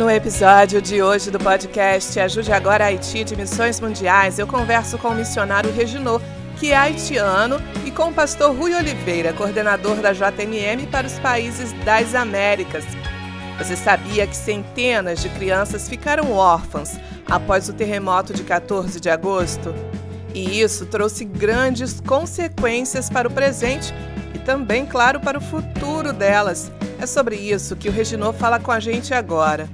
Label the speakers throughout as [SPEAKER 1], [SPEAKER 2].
[SPEAKER 1] No episódio de hoje do podcast Ajude Agora Haiti de Missões Mundiais, eu converso com o missionário Reginô, que é haitiano, e com o pastor Rui Oliveira, coordenador da JMM para os países das Américas. Você sabia que centenas de crianças ficaram órfãs após o terremoto de 14 de agosto? E isso trouxe grandes consequências para o presente e também, claro, para o futuro delas. É sobre isso que o Reginô fala com a gente agora.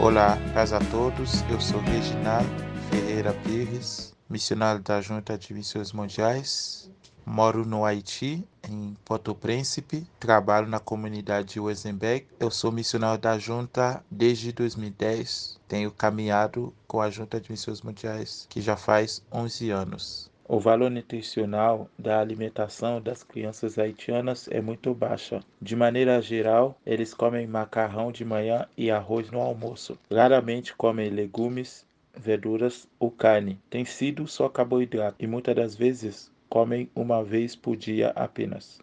[SPEAKER 2] Olá, paz a todos. Eu sou Reginaldo Ferreira Pires, missionário da Junta de Missões Mundiais. Moro no Haiti, em Porto Príncipe. Trabalho na comunidade de Wesenbeck. Eu sou missionário da Junta desde 2010. Tenho caminhado com a Junta de Missões Mundiais, que já faz 11 anos. O valor nutricional da alimentação das crianças haitianas é muito baixa. De maneira geral, eles comem macarrão de manhã e arroz no almoço. Raramente comem legumes, verduras ou carne. Tem sido só carboidrato e muitas das vezes comem uma vez por dia apenas.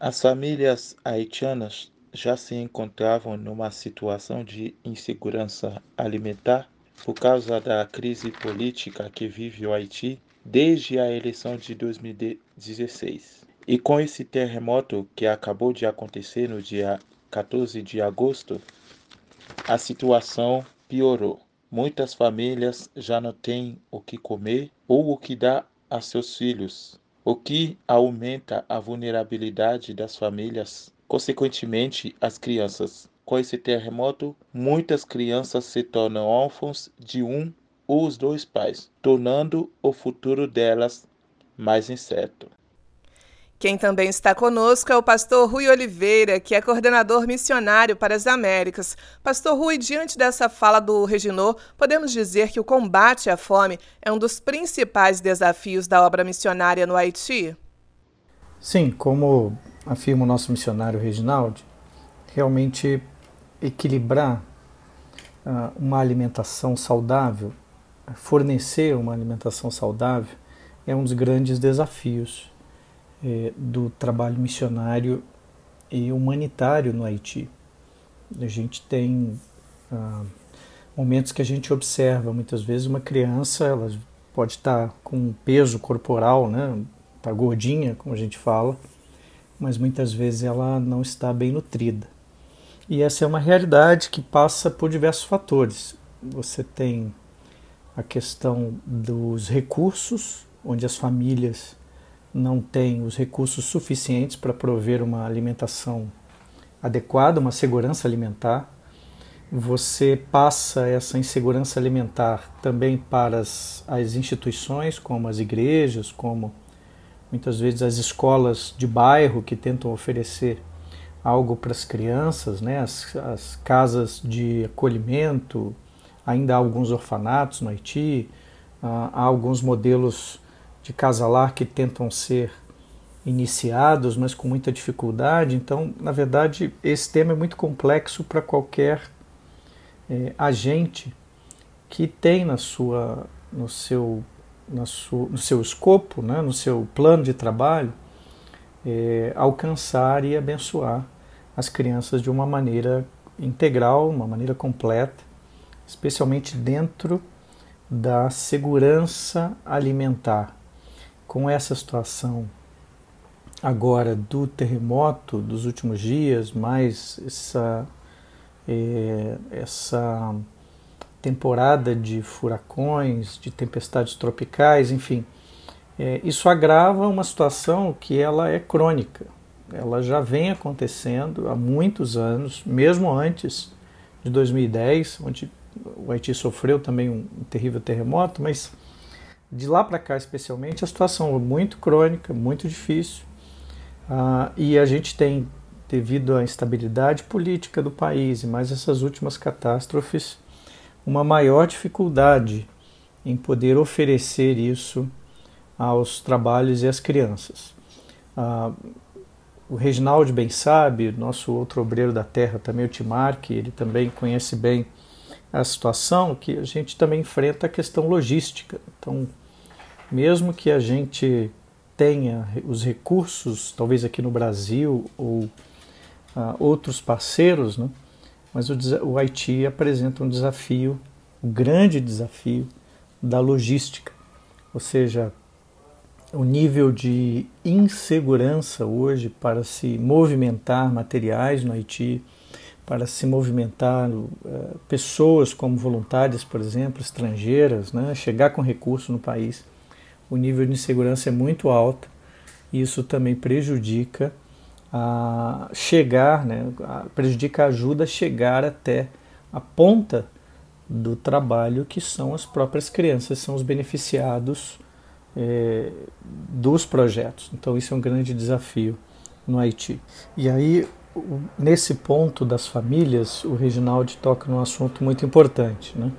[SPEAKER 2] As famílias haitianas já se encontravam numa situação de insegurança alimentar por causa da crise política que vive o Haiti desde a eleição de 2016. E com esse terremoto que acabou de acontecer no dia 14 de agosto, a situação piorou. Muitas famílias já não têm o que comer ou o que dar a seus filhos, o que aumenta a vulnerabilidade das famílias, consequentemente, as crianças. Com esse terremoto, muitas crianças se tornam órfãos de um os dois pais, tornando o futuro delas mais incerto.
[SPEAKER 1] Quem também está conosco é o pastor Rui Oliveira, que é coordenador missionário para as Américas. Pastor Rui, diante dessa fala do Reginô, podemos dizer que o combate à fome é um dos principais desafios da obra missionária no Haiti?
[SPEAKER 3] Sim, como afirma o nosso missionário Reginaldo, realmente equilibrar uh, uma alimentação saudável fornecer uma alimentação saudável é um dos grandes desafios é, do trabalho missionário e humanitário no Haiti. A gente tem ah, momentos que a gente observa muitas vezes uma criança, ela pode estar com um peso corporal, né, tá gordinha, como a gente fala, mas muitas vezes ela não está bem nutrida. E essa é uma realidade que passa por diversos fatores. Você tem a questão dos recursos, onde as famílias não têm os recursos suficientes para prover uma alimentação adequada, uma segurança alimentar. Você passa essa insegurança alimentar também para as, as instituições, como as igrejas, como muitas vezes as escolas de bairro que tentam oferecer algo para as crianças, né? as, as casas de acolhimento, Ainda há alguns orfanatos no Haiti, há alguns modelos de casalar que tentam ser iniciados, mas com muita dificuldade. Então, na verdade, esse tema é muito complexo para qualquer é, agente que tem na sua, no, seu, na sua, no seu escopo, né, no seu plano de trabalho, é, alcançar e abençoar as crianças de uma maneira integral, uma maneira completa, especialmente dentro da segurança alimentar. Com essa situação agora do terremoto dos últimos dias, mais essa, é, essa temporada de furacões, de tempestades tropicais, enfim, é, isso agrava uma situação que ela é crônica. Ela já vem acontecendo há muitos anos, mesmo antes de 2010, onde o Haiti sofreu também um, terrível terremoto, mas de lá para cá especialmente a situação é muito crônica, muito difícil, uh, e a gente tem, devido à instabilidade política do país e mais essas últimas catástrofes, uma maior dificuldade em poder oferecer isso aos trabalhos e às crianças. Uh, o Reginaldo bem sabe, nosso outro obreiro da terra também, o Timar, que ele também conhece bem a situação que a gente também enfrenta a questão logística. Então, mesmo que a gente tenha os recursos, talvez aqui no Brasil ou uh, outros parceiros, né, mas o, o Haiti apresenta um desafio, um grande desafio da logística, ou seja, o nível de insegurança hoje para se movimentar materiais no Haiti, para se movimentar uh, pessoas como voluntárias, por exemplo, estrangeiras, né, chegar com recurso no país, o nível de insegurança é muito alto e isso também prejudica a chegar, né, prejudica a ajuda a chegar até a ponta do trabalho que são as próprias crianças, são os beneficiados é, dos projetos. Então isso é um grande desafio no Haiti. E aí, nesse ponto das famílias, o Reginaldo toca num assunto muito importante, né?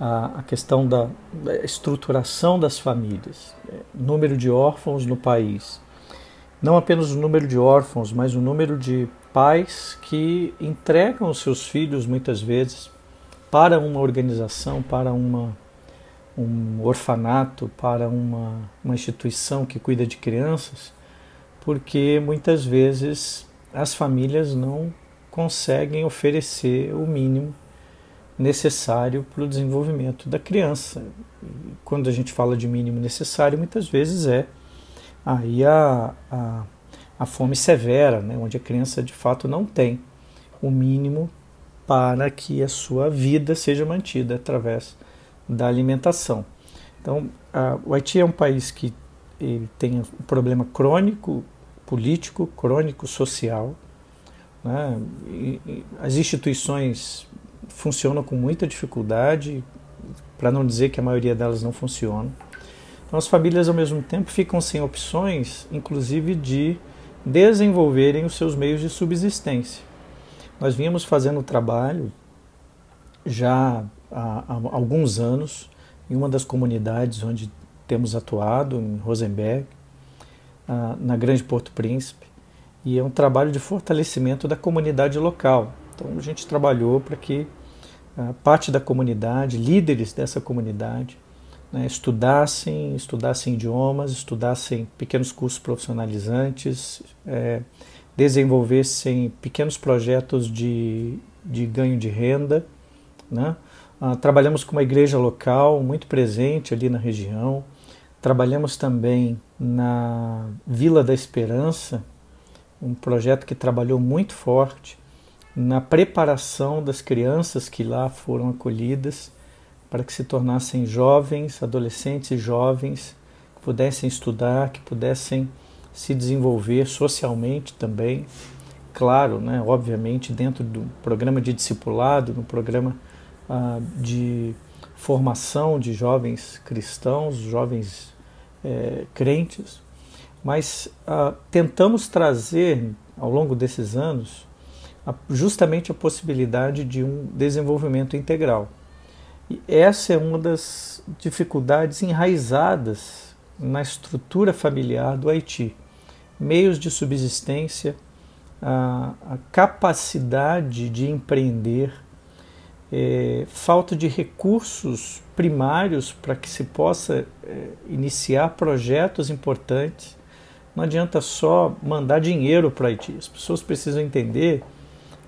[SPEAKER 3] a, a questão da, da, estruturação das famílias, é, número de órfãos no país. Não apenas o número de órfãos, mas o número de pais que entregam os seus filhos muitas vezes para uma organização, para uma um orfanato, para uma, uma instituição que cuida de crianças, porque muitas vezes as famílias não conseguem oferecer o mínimo necessário para o desenvolvimento da criança. Quando a gente fala de mínimo necessário, muitas vezes é aí a, a, a fome severa, né, onde a criança de fato não tem o mínimo para que a sua vida seja mantida através da alimentação. Então, a, o Haiti é um país que tem um problema crônico político, crônico social. Né? E, e as instituições funcionam com muita dificuldade, para não dizer que a maioria delas não funcionam. Então, as famílias, ao mesmo tempo, ficam sem opções, inclusive de desenvolverem os seus meios de subsistência. Nós vínhamos fazendo o trabalho já há, há alguns anos em uma das comunidades onde temos atuado, em Rosenberg, na Grande Porto Príncipe, e é um trabalho de fortalecimento da comunidade local. Então a gente trabalhou para que parte da comunidade, líderes dessa comunidade, né, estudassem, estudassem idiomas, estudassem pequenos cursos profissionalizantes, é, desenvolvessem pequenos projetos de, de ganho de renda, né? Ah, trabalhamos com uma igreja local muito presente ali na região. Trabalhamos também na Vila da Esperança, um projeto que trabalhou muito forte na preparação das crianças que lá foram acolhidas para que se tornassem jovens, adolescentes e jovens, que pudessem estudar, que pudessem se desenvolver socialmente também. Claro, né, obviamente, dentro do programa de discipulado, no programa ah, de formação de jovens cristãos, jovens é, crentes, mas ah, tentamos trazer ao longo desses anos justamente a possibilidade de um desenvolvimento integral. E essa é uma das dificuldades enraizadas na estrutura familiar do Haiti. Meios de subsistência, a, a capacidade de empreender, é, falta de recursos primários para que se possa é, iniciar projetos importantes. Não adianta só mandar dinheiro para Haiti. As pessoas precisam entender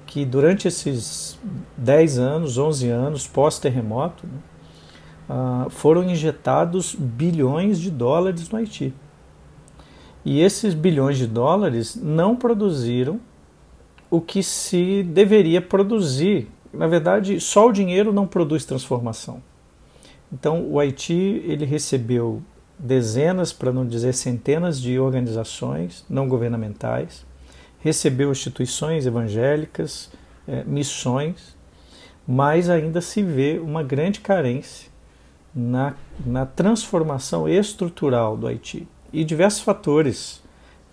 [SPEAKER 3] que durante esses 10 anos, 11 anos pós-terremoto, né, ah, foram injetados bilhões de dólares no Haiti. E esses bilhões de dólares não produziram o que se deveria produzir na verdade, só o dinheiro não produz transformação. Então, o Haiti ele recebeu dezenas, para não dizer centenas, de organizações não governamentais, recebeu instituições evangélicas, é, missões, mas ainda se vê uma grande carência na, na transformação estrutural do Haiti. E diversos fatores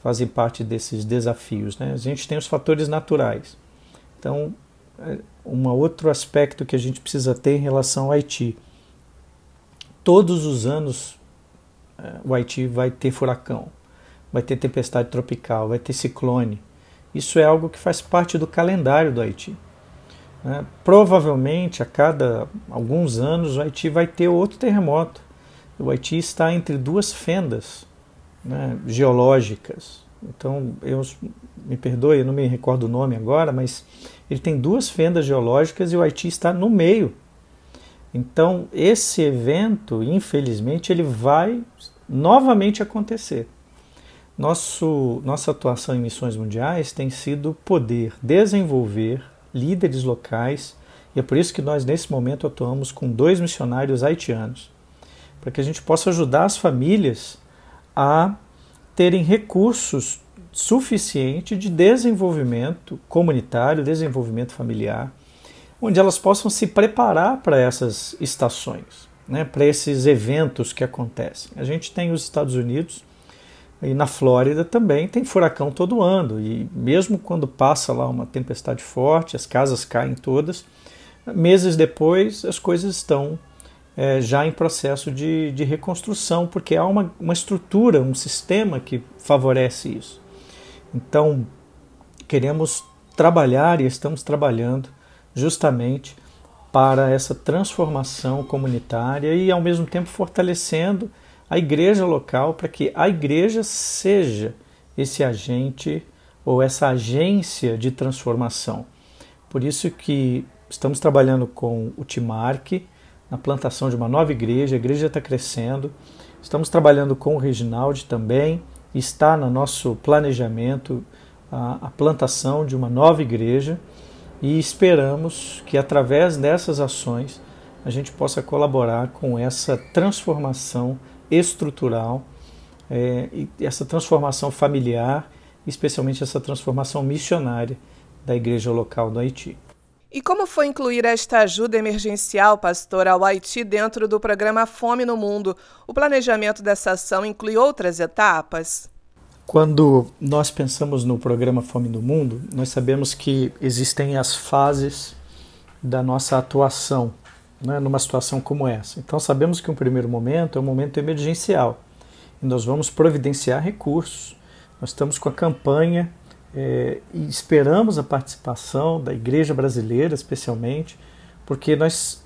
[SPEAKER 3] fazem parte desses desafios. Né? A gente tem os fatores naturais. Então, um outro aspecto que a gente precisa ter em relação ao Haiti. Todos os anos é, o Haiti vai ter furacão, vai ter tempestade tropical, vai ter ciclone. Isso é algo que faz parte do calendário do Haiti. Né? Provavelmente a cada alguns anos o Haiti vai ter outro terremoto. O Haiti está entre duas fendas né, geológicas. Então, eu me perdoe, eu não me recordo o nome agora, mas ele tem duas fendas geológicas e o Haiti está no meio. Então, esse evento, infelizmente, ele vai novamente acontecer. Nosso, nossa atuação em missões mundiais tem sido poder desenvolver líderes locais, e é por isso que nós, nesse momento, atuamos com dois missionários haitianos, para que a gente possa ajudar as famílias a terem recursos suficientes de desenvolvimento comunitário, desenvolvimento familiar, onde elas possam se preparar para essas estações, né, para esses eventos que acontecem. A gente tem os Estados Unidos e na Flórida também tem furacão todo ano, e mesmo quando passa lá uma tempestade forte, as casas caem todas, meses depois as coisas estão é, já em processo de, de reconstrução, porque há uma, uma estrutura, um sistema que favorece isso. Então, queremos trabalhar e estamos trabalhando justamente para essa transformação comunitária e, ao mesmo tempo, fortalecendo a igreja local para que a igreja seja esse agente ou essa agência de transformação. Por isso que estamos trabalhando com o Timark, na plantação de uma nova igreja, a igreja está crescendo. Estamos trabalhando com o Reginaldi também, está no nosso planejamento a, a plantação de uma nova igreja e esperamos que através dessas ações a gente possa colaborar com essa transformação estrutural é, essa transformação familiar, especialmente essa transformação missionária da igreja local do Haiti.
[SPEAKER 1] E como foi incluir esta ajuda emergencial, pastor, ao Haiti dentro do programa Fome no Mundo? O planejamento dessa ação inclui outras etapas?
[SPEAKER 3] Quando nós pensamos no programa Fome no Mundo, nós sabemos que existem as fases da nossa atuação né, numa situação como essa. Então, sabemos que um primeiro momento é um momento emergencial e nós vamos providenciar recursos. Nós estamos com a campanha é, e esperamos a participação da Igreja Brasileira, especialmente, porque nós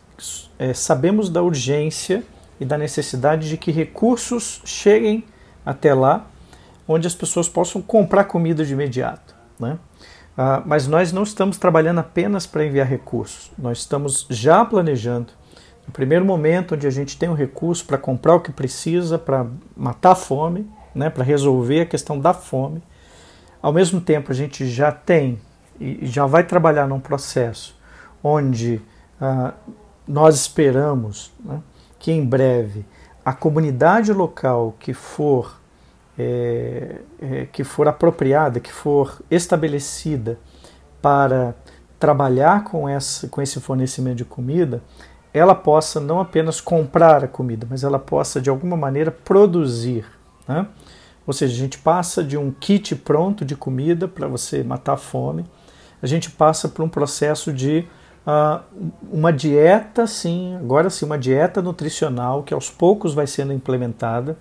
[SPEAKER 3] é, sabemos da urgência e da necessidade de que recursos cheguem até lá, onde as pessoas possam comprar comida de imediato. Né? Ah, mas nós não estamos trabalhando apenas para enviar recursos, nós estamos já planejando. No primeiro momento, onde a gente tem o um recurso para comprar o que precisa, para matar a fome, né, para resolver a questão da fome, ao mesmo tempo, a gente já tem e já vai trabalhar num processo onde ah, nós esperamos né, que em breve a comunidade local que for é, é, que for apropriada, que for estabelecida para trabalhar com, essa, com esse fornecimento de comida, ela possa não apenas comprar a comida, mas ela possa de alguma maneira produzir. Né? Ou seja, a gente passa de um kit pronto de comida para você matar a fome, a gente passa por um processo de uh, uma dieta, sim, agora sim, uma dieta nutricional que aos poucos vai sendo implementada.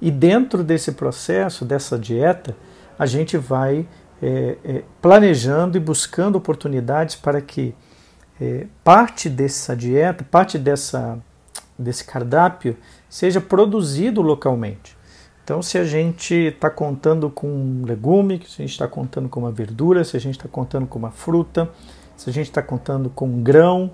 [SPEAKER 3] E dentro desse processo, dessa dieta, a gente vai é, é, planejando e buscando oportunidades para que é, parte dessa dieta, parte dessa, desse cardápio, seja produzido localmente. Então, se a gente está contando com um legume, se a gente está contando com uma verdura, se a gente está contando com uma fruta, se a gente está contando com um grão,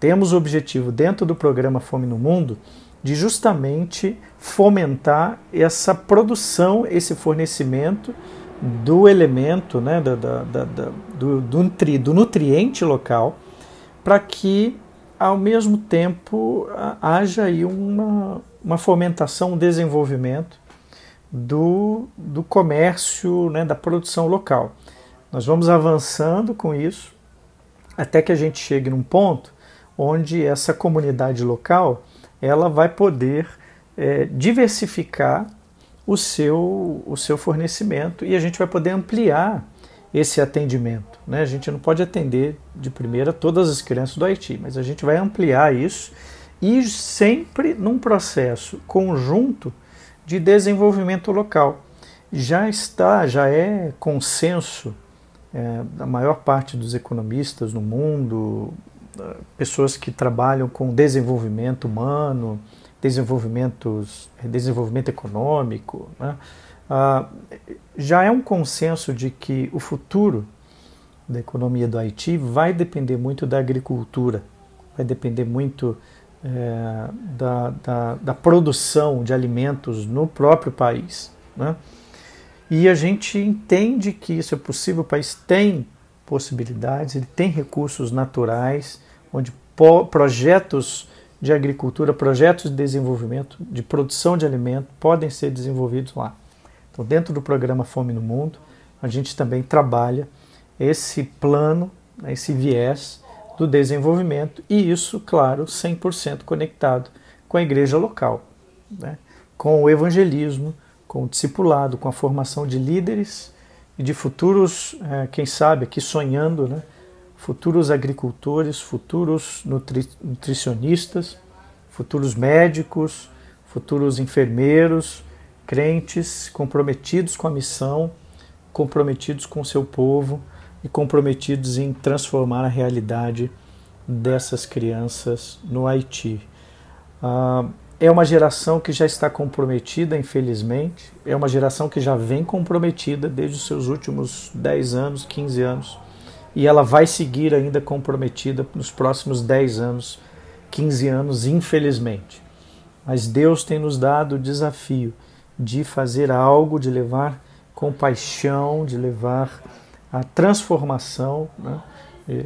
[SPEAKER 3] temos o objetivo dentro do programa Fome no Mundo de justamente fomentar essa produção, esse fornecimento do elemento, né, da, da, da, do, do, nutri, do nutriente local, para que ao mesmo tempo haja aí uma, uma fomentação, um desenvolvimento do, do comércio, né, da produção local. Nós vamos avançando com isso até que a gente chegue num ponto onde essa comunidade local ela vai poder é, diversificar o seu, o seu fornecimento e a gente vai poder ampliar esse atendimento. Né? A gente não pode atender de primeira todas as crianças do Haiti, mas a gente vai ampliar isso e sempre num processo conjunto de desenvolvimento local. Já está, já é consenso é, da maior parte dos economistas no mundo, pessoas que trabalham com desenvolvimento humano, desenvolvimentos, desenvolvimento econômico, né? Ah, já é um consenso de que o futuro da economia do Haiti vai depender muito da agricultura, vai depender muito é, da, da, da, produção de alimentos no próprio país. Né? E a gente entende que isso é possível, o país tem possibilidades, ele tem recursos naturais, onde projetos de agricultura, projetos de desenvolvimento, de produção de alimento podem ser desenvolvidos lá. Então, dentro do programa Fome no Mundo, a gente também trabalha esse plano, né, esse viés do desenvolvimento e isso, claro, 100% conectado com a igreja local, né, com o evangelismo, com o discipulado, com a formação de líderes e de futuros, é, quem sabe, aqui sonhando, né, futuros agricultores, futuros nutri nutricionistas, futuros médicos, futuros enfermeiros, crentes comprometidos com a missão, comprometidos com o seu povo e comprometidos em transformar a realidade dessas crianças no Haiti. Ah, é uma geração que já está comprometida, infelizmente, é uma geração que já vem comprometida desde os seus últimos 10 anos, 15 anos, e ela vai seguir ainda comprometida nos próximos 10 anos, 15 anos, infelizmente. Mas Deus tem nos dado o desafio de fazer algo, de levar compaixão, de levar a transformação, né?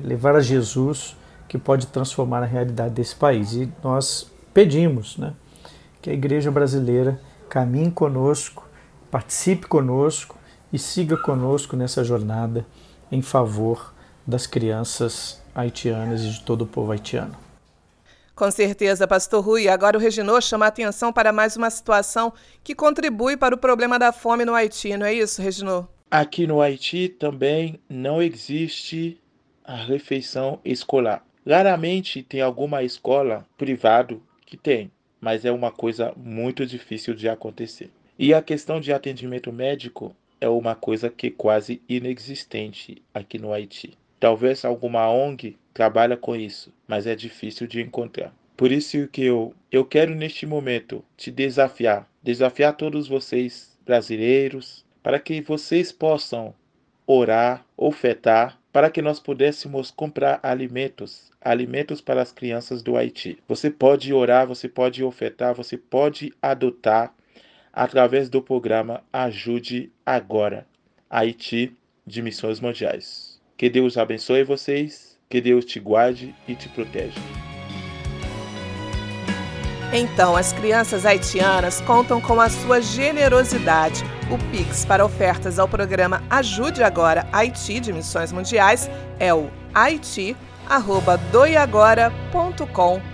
[SPEAKER 3] levar a Jesus que pode transformar a realidade desse país. E nós pedimos né, que a igreja brasileira caminhe conosco, participe conosco e siga conosco nessa jornada em favor das crianças haitianas e de todo o povo haitiano.
[SPEAKER 1] Com certeza, Pastor Rui. Agora o Reginô chama a atenção para mais uma situação que contribui para o problema da fome no Haiti, não é isso, Reginô?
[SPEAKER 2] Aqui no Haiti também não existe a refeição escolar. Raramente tem alguma escola privada que tem, mas é uma coisa muito difícil de acontecer. E a questão de atendimento médico é uma coisa que é quase inexistente aqui no Haiti. Talvez alguma ONG trabalhe com isso, mas é difícil de encontrar. Por isso que eu, eu quero neste momento te desafiar, desafiar todos vocês brasileiros, para que vocês possam orar, ofertar, para que nós pudéssemos comprar alimentos, alimentos para as crianças do Haiti. Você pode orar, você pode ofertar, você pode adotar através do programa Ajude Agora, Haiti de Missões Mundiais. Que Deus abençoe vocês, que Deus te guarde e te proteja.
[SPEAKER 1] Então, as crianças haitianas contam com a sua generosidade. O Pix para ofertas ao programa Ajude Agora Haiti de Missões Mundiais é o haiti.doiagora.com.br.